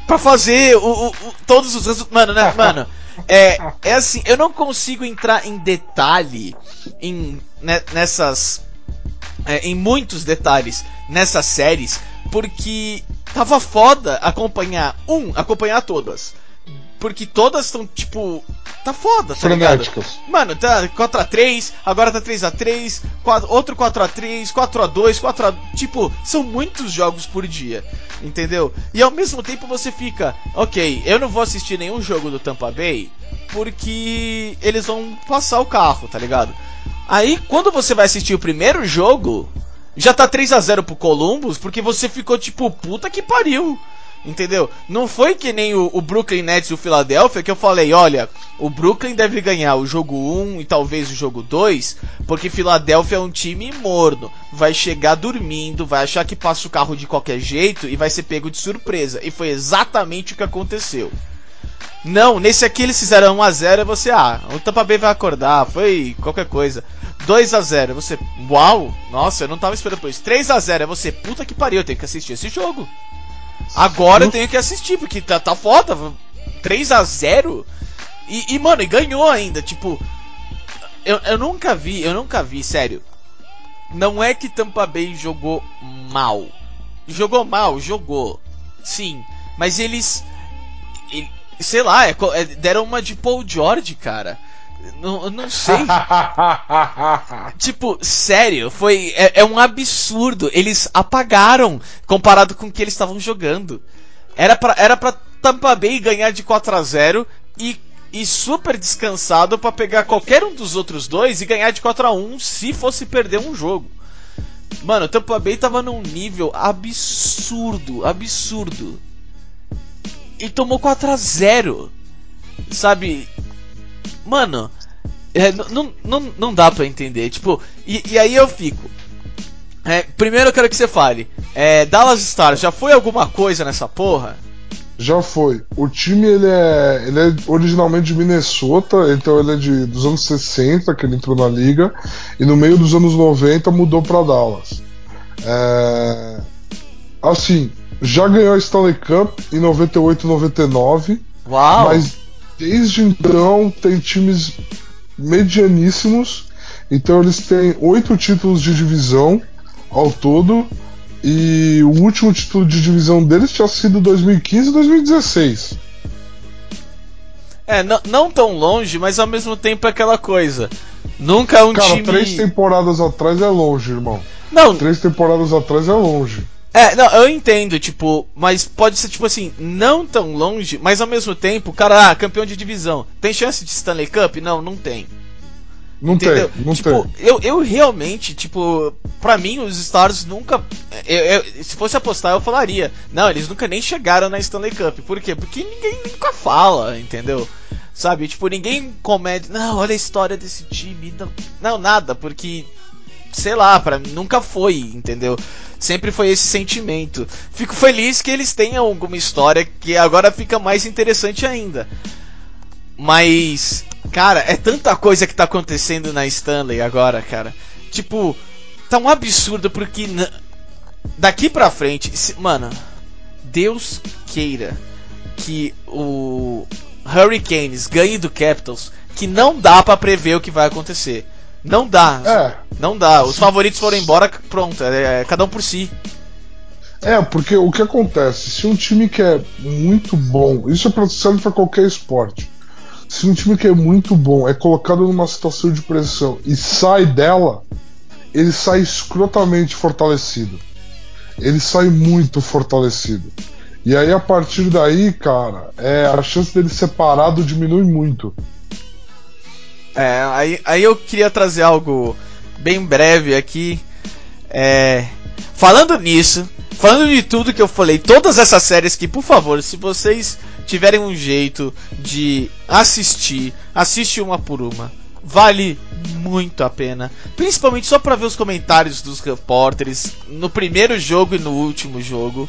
Speaker 2: Pra fazer o, o- o- todos os resultados. Mano, né, mano? É, é assim, eu não consigo entrar em detalhe em, ne- nessas é, em muitos detalhes nessas séries, porque tava foda acompanhar um, acompanhar todas. Porque todas estão tipo tá foda, tá ligado?
Speaker 3: Frenéticas.
Speaker 2: Mano, tá 4x3, agora tá 3x3, outro 4x3, 4x2, 4x. Tipo, são muitos jogos por dia, entendeu? E ao mesmo tempo você fica, ok, eu não vou assistir nenhum jogo do Tampa Bay porque eles vão passar o carro, tá ligado? Aí quando você vai assistir o primeiro jogo, já tá 3 a 0 pro Columbus, porque você ficou tipo, puta que pariu. Entendeu? Não foi que nem o, o Brooklyn Nets e o Philadelphia que eu falei, olha, o Brooklyn deve ganhar o jogo 1 e talvez o jogo 2, porque Philadelphia é um time morno, vai chegar dormindo, vai achar que passa o carro de qualquer jeito e vai ser pego de surpresa. E foi exatamente o que aconteceu. Não, nesse aqui eles fizeram 1x0 e você, ah, o Tampa Bay vai acordar, foi qualquer coisa. 2x0, você, uau, nossa, eu não tava esperando por isso. 3x0, é você, puta que pariu, eu tenho que assistir esse jogo. Agora eu tenho que assistir, porque tá, tá foda. 3x0 e, e, mano, e ganhou ainda, tipo. Eu, eu nunca vi, eu nunca vi, sério. Não é que Tampa Bay jogou mal. Jogou mal, jogou. Sim. Mas eles. ele- sei lá, é é- deram uma de Paul George, cara. Não, não sei. Tipo, sério, foi. É, é um absurdo. Eles apagaram comparado com o que eles estavam jogando. Era pra, era pra Tampa Bay ganhar de 4 a 0 e, e super descansado pra pegar qualquer um dos outros dois e ganhar de 4 a 1 se fosse perder um jogo. Mano, o Tampa Bay tava num nível absurdo, absurdo. E tomou 4 a 0 Sabe? Mano, é, não, não, não dá pra entender. Tipo, e, e aí eu fico. É, primeiro eu quero que você fale. É, Dallas Stars já foi alguma coisa nessa porra?
Speaker 3: Já foi. O time ele é, ele é originalmente de Minnesota, então ele é de, dos anos 60 que ele entrou na liga, e no meio dos anos 90 mudou para Dallas. É, assim, já ganhou a Stanley Cup em 98 e 99,
Speaker 2: Uau!
Speaker 3: mas desde então tem times medianíssimos, então eles têm oito títulos de divisão ao todo. E o último título de divisão deles tinha sido 2015 e 2016.
Speaker 2: É, não, não tão longe, mas ao mesmo tempo é aquela coisa. Nunca um
Speaker 3: Cara,
Speaker 2: time.
Speaker 3: três temporadas atrás é longe, irmão.
Speaker 2: Não,
Speaker 3: Três temporadas atrás é longe.
Speaker 2: É, não, eu entendo, tipo, mas pode ser, tipo assim, não tão longe, mas ao mesmo tempo, cara, ah, campeão de divisão. Tem chance de Stanley Cup? Não, não tem.
Speaker 3: Não
Speaker 2: Entendeu?
Speaker 3: tem, não
Speaker 2: tipo,
Speaker 3: tem.
Speaker 2: Eu, eu realmente, tipo, pra mim, os Stars nunca. eu- eu- se fosse apostar, eu falaria. Não, eles nunca nem chegaram na Stanley Cup. Por quê? Porque ninguém nunca fala, entendeu? Sabe? Tipo, ninguém comete. Não, olha a história desse time. Não, não nada, porque. Sei lá, mim nunca foi, entendeu? Sempre foi esse sentimento. Fico feliz que eles tenham alguma história que agora fica mais interessante ainda. Mas, cara, é tanta coisa que tá acontecendo na Stanley agora, cara. Tipo, tá um absurdo porque daqui pra frente, se- mano, Deus queira que o Hurricanes ganhe do Capitals, que não dá pra prever o que vai acontecer. Não dá.
Speaker 3: É,
Speaker 2: Não dá. Os favoritos foram embora, pronto, é, é cada um por si.
Speaker 3: é, porque o que acontece? Se um time que é muito bom, isso é serve pra qualquer esporte. Se um time que é muito bom é colocado numa situação de pressão e sai dela, ele sai escrotamente fortalecido. Ele sai muito fortalecido. E aí, a partir daí, cara, é, a chance dele ser parado diminui muito.
Speaker 2: É, aí, aí eu queria trazer algo bem breve aqui. É, falando nisso, falando de tudo que eu falei, todas essas séries que, por favor, se vocês tiverem um jeito de assistir, assiste uma por uma. Vale muito a pena, principalmente só para ver os comentários dos repórteres no primeiro jogo e no último jogo.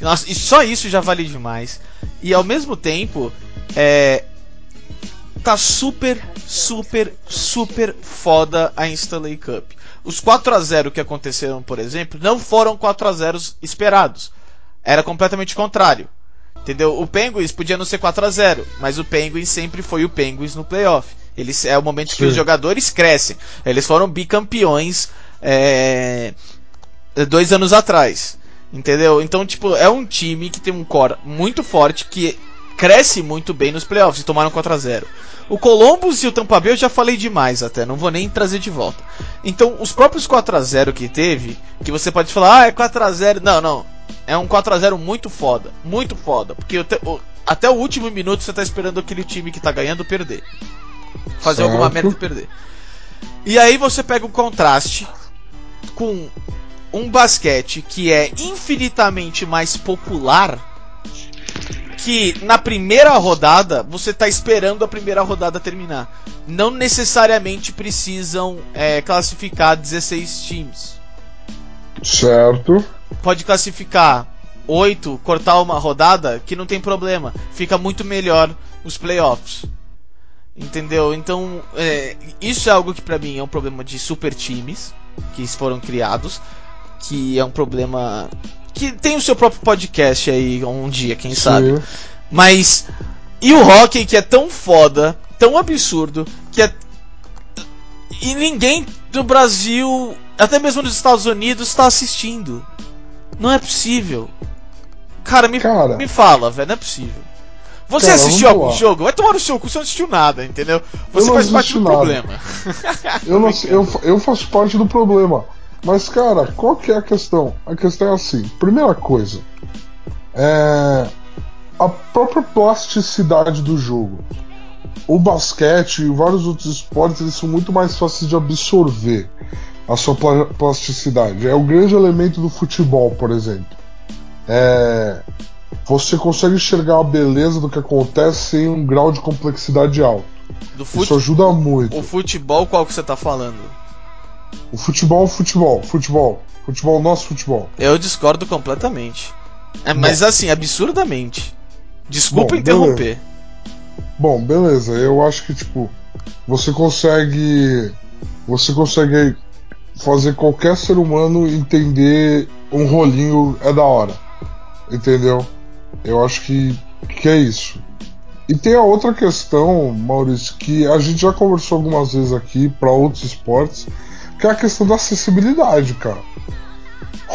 Speaker 2: Nossa, e só isso já vale demais. E ao mesmo tempo, é, tá super, super, super foda a Stanley Cup. Os 4 a 0 que aconteceram, por exemplo, não foram 4 a 0 esperados. Era completamente contrário. Entendeu? O Penguins podia não ser 4 a 0 mas o Penguins sempre foi o Penguins no playoff. Eles, é o momento que
Speaker 3: Sim.
Speaker 2: os jogadores crescem. Eles foram bicampeões é, dois anos atrás. Entendeu? Então, tipo, é um time que tem um core muito forte, que cresce muito bem nos playoffs e tomaram 4 a 0 O Columbus e o Tampa Bay eu já falei demais até, não vou nem trazer de volta. Então, os próprios 4 a 0 que teve, que você pode falar, ah, é 4 a 0 Não, não. É um 4 a 0 muito foda, muito foda, porque até o, até o último minuto você tá esperando aquele time que tá ganhando perder. Fazer
Speaker 3: Certo.
Speaker 2: alguma merda e perder. E aí você pega o contraste com um basquete que é infinitamente mais popular que na primeira rodada você tá esperando a primeira rodada terminar. Não necessariamente precisam é, classificar 16 times.
Speaker 3: Certo?
Speaker 2: Pode classificar 8, cortar uma rodada, que não tem problema. Fica muito melhor os playoffs. Entendeu? Então, é, isso é algo que pra mim é um problema de super times que foram criados, que é um problema que tem o seu próprio podcast aí um dia, quem sabe.
Speaker 3: Sim.
Speaker 2: Mas e o hockey que é tão foda, tão absurdo, que é e ninguém do Brasil, até mesmo dos Estados Unidos está assistindo. Não é possível. Cara, me,
Speaker 3: Cara.
Speaker 2: me fala, velho, não é possível. Você
Speaker 3: Cara,
Speaker 2: assistiu algum jogo? Vai tomar no seu cu, você não assistiu nada, entendeu? Você faz parte do
Speaker 3: nada.
Speaker 2: problema.
Speaker 3: Eu, não, eu, eu faço parte do problema. Mas, cara, qual que é a questão? A questão é assim: primeira coisa, é a própria plasticidade do jogo. O basquete e vários outros esportes eles são muito mais fáceis de absorver a sua pla- plasticidade. É o grande elemento do futebol, por exemplo. É, você consegue enxergar a beleza do que acontece em um grau de complexidade alto. Isso ajuda muito.
Speaker 2: O futebol, qual que você tá falando?
Speaker 3: O futebol, o futebol, futebol. Futebol, nosso futebol.
Speaker 2: Eu discordo completamente. É, mas assim, absurdamente. Desculpa
Speaker 3: Bom,
Speaker 2: interromper.
Speaker 3: Bom, beleza. Eu acho que, tipo, você consegue. Você consegue fazer qualquer ser humano entender um rolinho é da hora. Entendeu? Eu acho que, que é isso. E tem a outra questão, Maurício, que a gente já conversou algumas vezes aqui para outros esportes, que é a questão da acessibilidade, cara.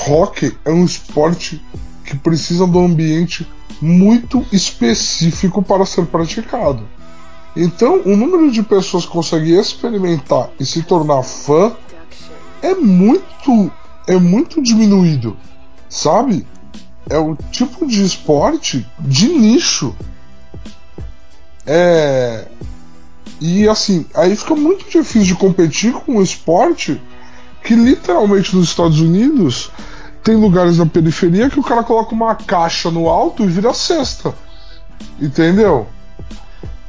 Speaker 3: Hockey é um esporte que precisa de um ambiente muito específico para ser praticado. Então, o número de pessoas que consegue experimentar e se tornar fã é muito é muito diminuído. Sabe? É o tipo de esporte de nicho. É. E assim, aí fica muito difícil de competir com um esporte que literalmente nos Estados Unidos tem lugares na periferia que o cara coloca uma caixa no alto e vira cesta. Entendeu?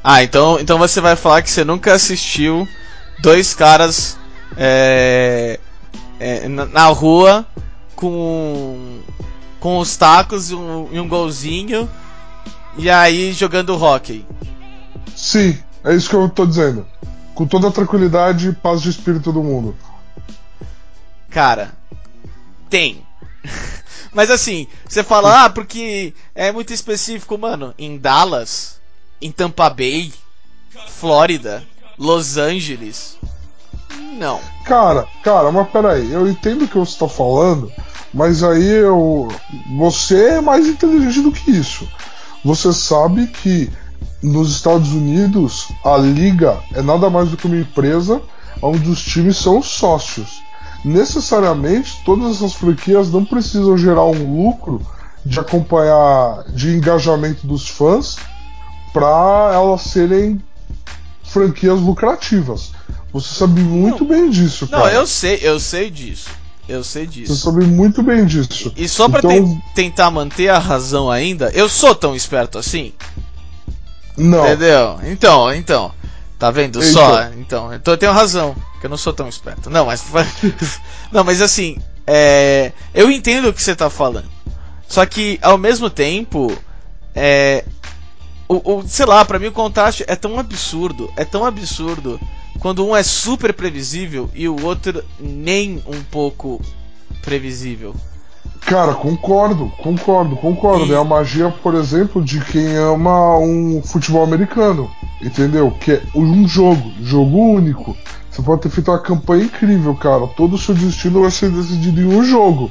Speaker 2: Ah, então, então você vai falar que você nunca assistiu dois caras é, é, na, rua com, com os tacos e um, e um golzinho e aí jogando hockey.
Speaker 3: Sim, é isso que eu tô dizendo. Com toda a tranquilidade e paz de espírito do mundo.
Speaker 2: Cara, tem. Mas assim, você fala, ah, porque é muito específico, mano. Em Dallas, em Tampa Bay, Flórida, Los Angeles. Não.
Speaker 3: Cara, cara, mas peraí, eu entendo o que você tá falando, mas aí eu. Você é mais inteligente do que isso. Você sabe que nos Estados Unidos a liga é nada mais do que uma empresa onde os times são sócios necessariamente todas essas franquias não precisam gerar um lucro de acompanhar, de engajamento dos fãs para elas serem franquias lucrativas. Você sabe muito não, bem disso, cara.
Speaker 2: Não, eu sei, eu sei disso. Eu sei disso.
Speaker 3: Você sabe muito bem disso.
Speaker 2: E só pra então... te tentar manter a razão ainda, eu sou tão esperto assim?
Speaker 3: Não.
Speaker 2: Entendeu? Então, então. Tá vendo? Eita. Só. Então, então eu tenho razão. Que eu não sou tão esperto. Não, mas. não, mas assim. É, eu entendo o que você tá falando. Só que, ao mesmo tempo. É, o, o, sei lá, para mim o contraste é tão absurdo. É tão absurdo. Quando um é super previsível e o outro nem um pouco previsível.
Speaker 3: Cara, concordo, concordo, concordo. E... É a magia, por exemplo, de quem ama um futebol americano. Entendeu? Que é um jogo, jogo único. Você pode ter feito uma campanha incrível, cara. Todo o seu destino vai ser decidido em um jogo.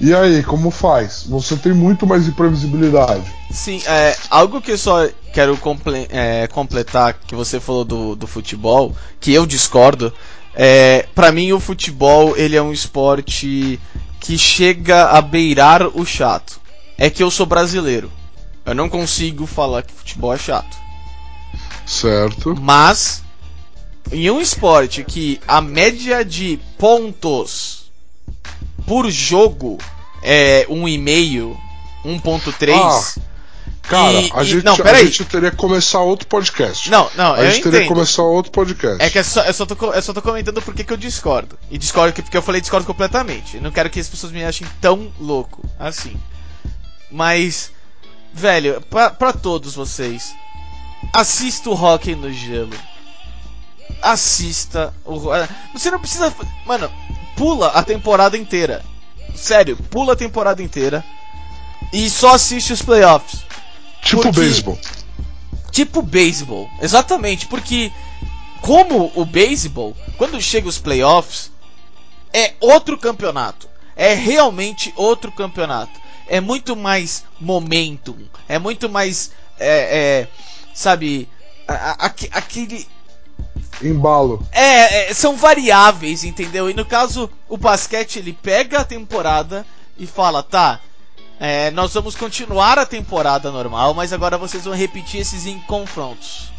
Speaker 3: E aí, como faz? Você tem muito mais imprevisibilidade.
Speaker 2: Sim, é, algo que eu só quero comple é, completar que você falou do, do futebol, que eu discordo. É, para mim o futebol ele é um esporte que chega a beirar o chato. É que eu sou brasileiro. Eu não consigo falar que futebol é chato.
Speaker 3: Certo.
Speaker 2: Mas em um esporte que a média de pontos por jogo é 1,5, 1.3,
Speaker 3: ah. Cara, e, a, gente, não, a gente teria que começar outro podcast.
Speaker 2: Não, não,
Speaker 3: a gente teria que começar outro podcast.
Speaker 2: É que é só, eu, só tô, eu só tô comentando porque que eu discordo. E discordo porque eu falei discordo completamente. Eu não quero que as pessoas me achem tão louco assim. Mas, velho, pra, pra todos vocês, assista o Rock no Gelo. Assista o. Você não precisa. Mano, pula a temporada inteira. Sério, pula a temporada inteira. E só assiste os playoffs.
Speaker 3: Tipo beisebol.
Speaker 2: Tipo beisebol, exatamente, porque como o beisebol, quando chega os playoffs, é outro campeonato. É realmente outro campeonato. É muito mais momentum. É muito mais. É, é, sabe. A, a, aquele.
Speaker 3: Embalo.
Speaker 2: É, é, são variáveis, entendeu? E no caso, o basquete ele pega a temporada e fala: tá, é, nós vamos continuar a temporada normal, mas agora vocês vão repetir esses em confrontos.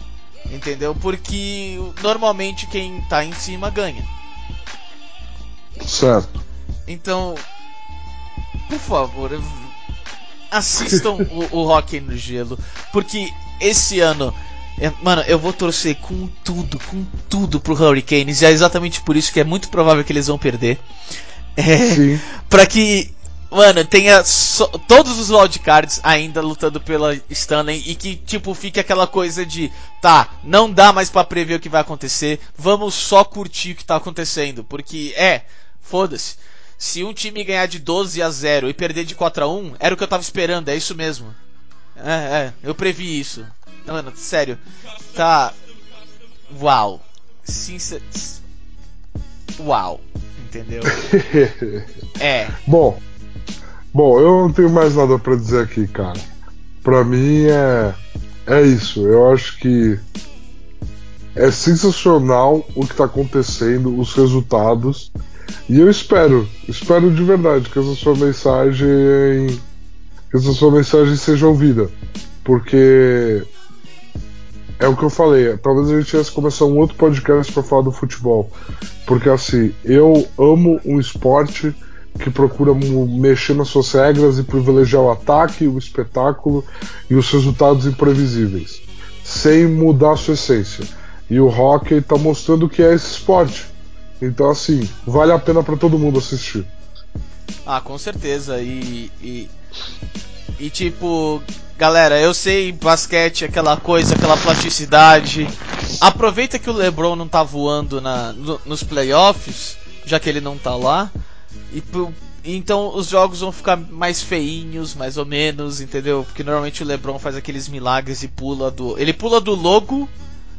Speaker 2: Entendeu? Porque normalmente quem tá em cima ganha.
Speaker 3: Certo.
Speaker 2: Então, por favor, assistam o, o Rock no Gelo, porque esse ano, é, mano, eu vou torcer com tudo, com tudo pro Hurricanes, e é exatamente por isso que é muito provável que eles vão perder. É, para que mano, tenha so, todos os wildcards ainda lutando pela Stanley e que, tipo, fique aquela coisa de, tá, não dá mais para prever o que vai acontecer, vamos só curtir o que tá acontecendo, porque é, foda-se. Se um time ganhar de 12 a 0 e perder de 4 a 1, era o que eu tava esperando, é isso mesmo. É, é, eu previ isso. Mano, sério. Tá. Uau. Sincer... Uau. Entendeu? é.
Speaker 3: Bom, Bom, eu não tenho mais nada para dizer aqui, cara. Para mim é é isso. Eu acho que é sensacional o que tá acontecendo, os resultados. E eu espero, espero de verdade que essa sua mensagem. que essa sua mensagem seja ouvida. Porque é o que eu falei, talvez a gente tivesse começar um outro podcast para falar do futebol. Porque assim, eu amo um esporte que procura mexer nas suas regras e privilegiar o ataque, o espetáculo e os resultados imprevisíveis, sem mudar a sua essência. E o hockey está mostrando que é esse esporte. Então, assim, vale a pena para todo mundo assistir.
Speaker 2: Ah, com certeza. E, e, e, tipo, galera, eu sei basquete, aquela coisa, aquela plasticidade. Aproveita que o LeBron não tá voando na, no, nos playoffs, já que ele não tá lá. E então os jogos vão ficar mais feinhos, mais ou menos, entendeu? Porque normalmente o LeBron faz aqueles milagres e pula do. Ele pula do logo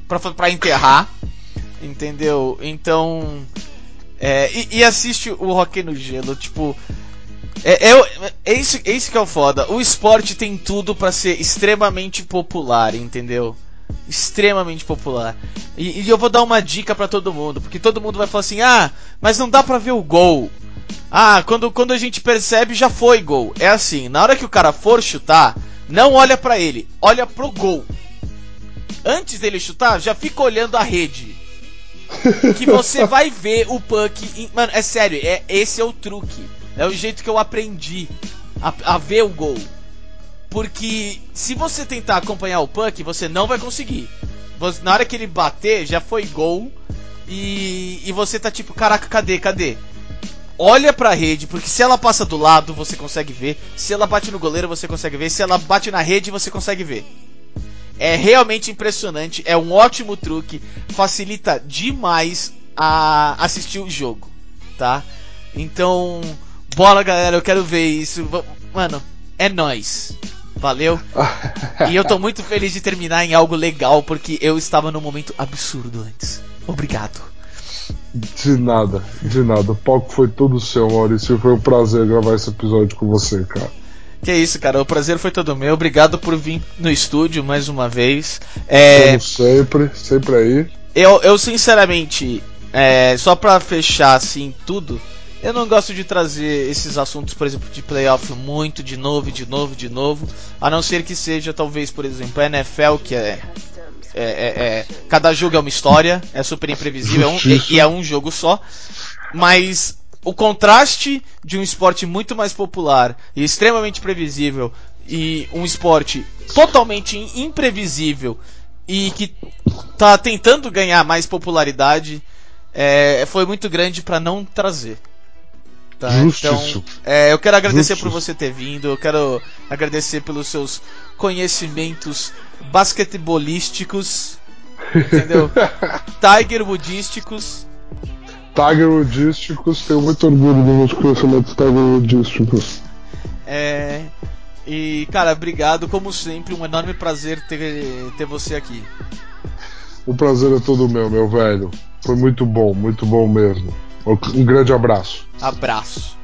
Speaker 2: pra, pra enterrar. Entendeu? Então. É, e, e, assiste o Rock no Gelo, tipo. É, é, é, isso, é isso que é o foda. O esporte tem tudo para ser extremamente popular, entendeu? Extremamente popular. E, e eu vou dar uma dica para todo mundo, porque todo mundo vai falar assim: ah, mas não dá pra ver o gol. Ah, quando, quando a gente percebe já foi gol. É assim, na hora que o cara for chutar, não olha para ele, olha pro gol. Antes dele chutar, já fica olhando a rede. Que você vai ver o puck. Em... Mano, é sério, é, esse é o truque. É o jeito que eu aprendi a, a ver o gol. Porque se você tentar acompanhar o puck, você não vai conseguir. Na hora que ele bater, já foi gol. E, e você tá tipo, caraca, cadê, cadê? olha pra rede, porque se ela passa do lado, você consegue ver. Se ela bate no goleiro, você consegue ver. Se ela bate na rede, você consegue ver. É realmente impressionante, é um ótimo truque, facilita demais a assistir o jogo, tá? Então, bora galera, eu quero ver isso. Mano, é nós. Valeu. e eu tô muito feliz de terminar em algo legal, porque eu estava num momento absurdo antes. Obrigado.
Speaker 3: De nada, de nada. O palco foi todo seu, Maurício. Foi um prazer gravar esse episódio com você, cara.
Speaker 2: Que isso, cara. O prazer foi todo meu. Obrigado por vir no estúdio mais uma vez. É...
Speaker 3: Como sempre, sempre aí.
Speaker 2: Eu, eu sinceramente, é, só pra fechar assim tudo, eu não gosto de trazer esses assuntos, por exemplo, de playoff muito de novo, de novo, de novo. A não ser que seja, talvez, por exemplo, a NFL, que é é, é, é, cada jogo é uma história, é super imprevisível é um, e, é um jogo só. Mas o contraste de um esporte muito mais popular e extremamente previsível e um esporte totalmente imprevisível e que tá tentando ganhar mais popularidade é, foi muito grande para não trazer. Tá? Então, é, eu quero agradecer por você ter vindo, eu quero agradecer pelos seus conhecimentos basquetebolísticos, entendeu? Tiger woodísticos.
Speaker 3: Tiger woodísticos, tenho muito orgulho dos meus conhecimentos Tiger woodísticos.
Speaker 2: É. E, cara, obrigado, como sempre, um enorme prazer ter, ter você aqui.
Speaker 3: O prazer é todo meu, meu velho. Foi muito bom, muito bom mesmo. Um grande abraço.
Speaker 2: Abraço.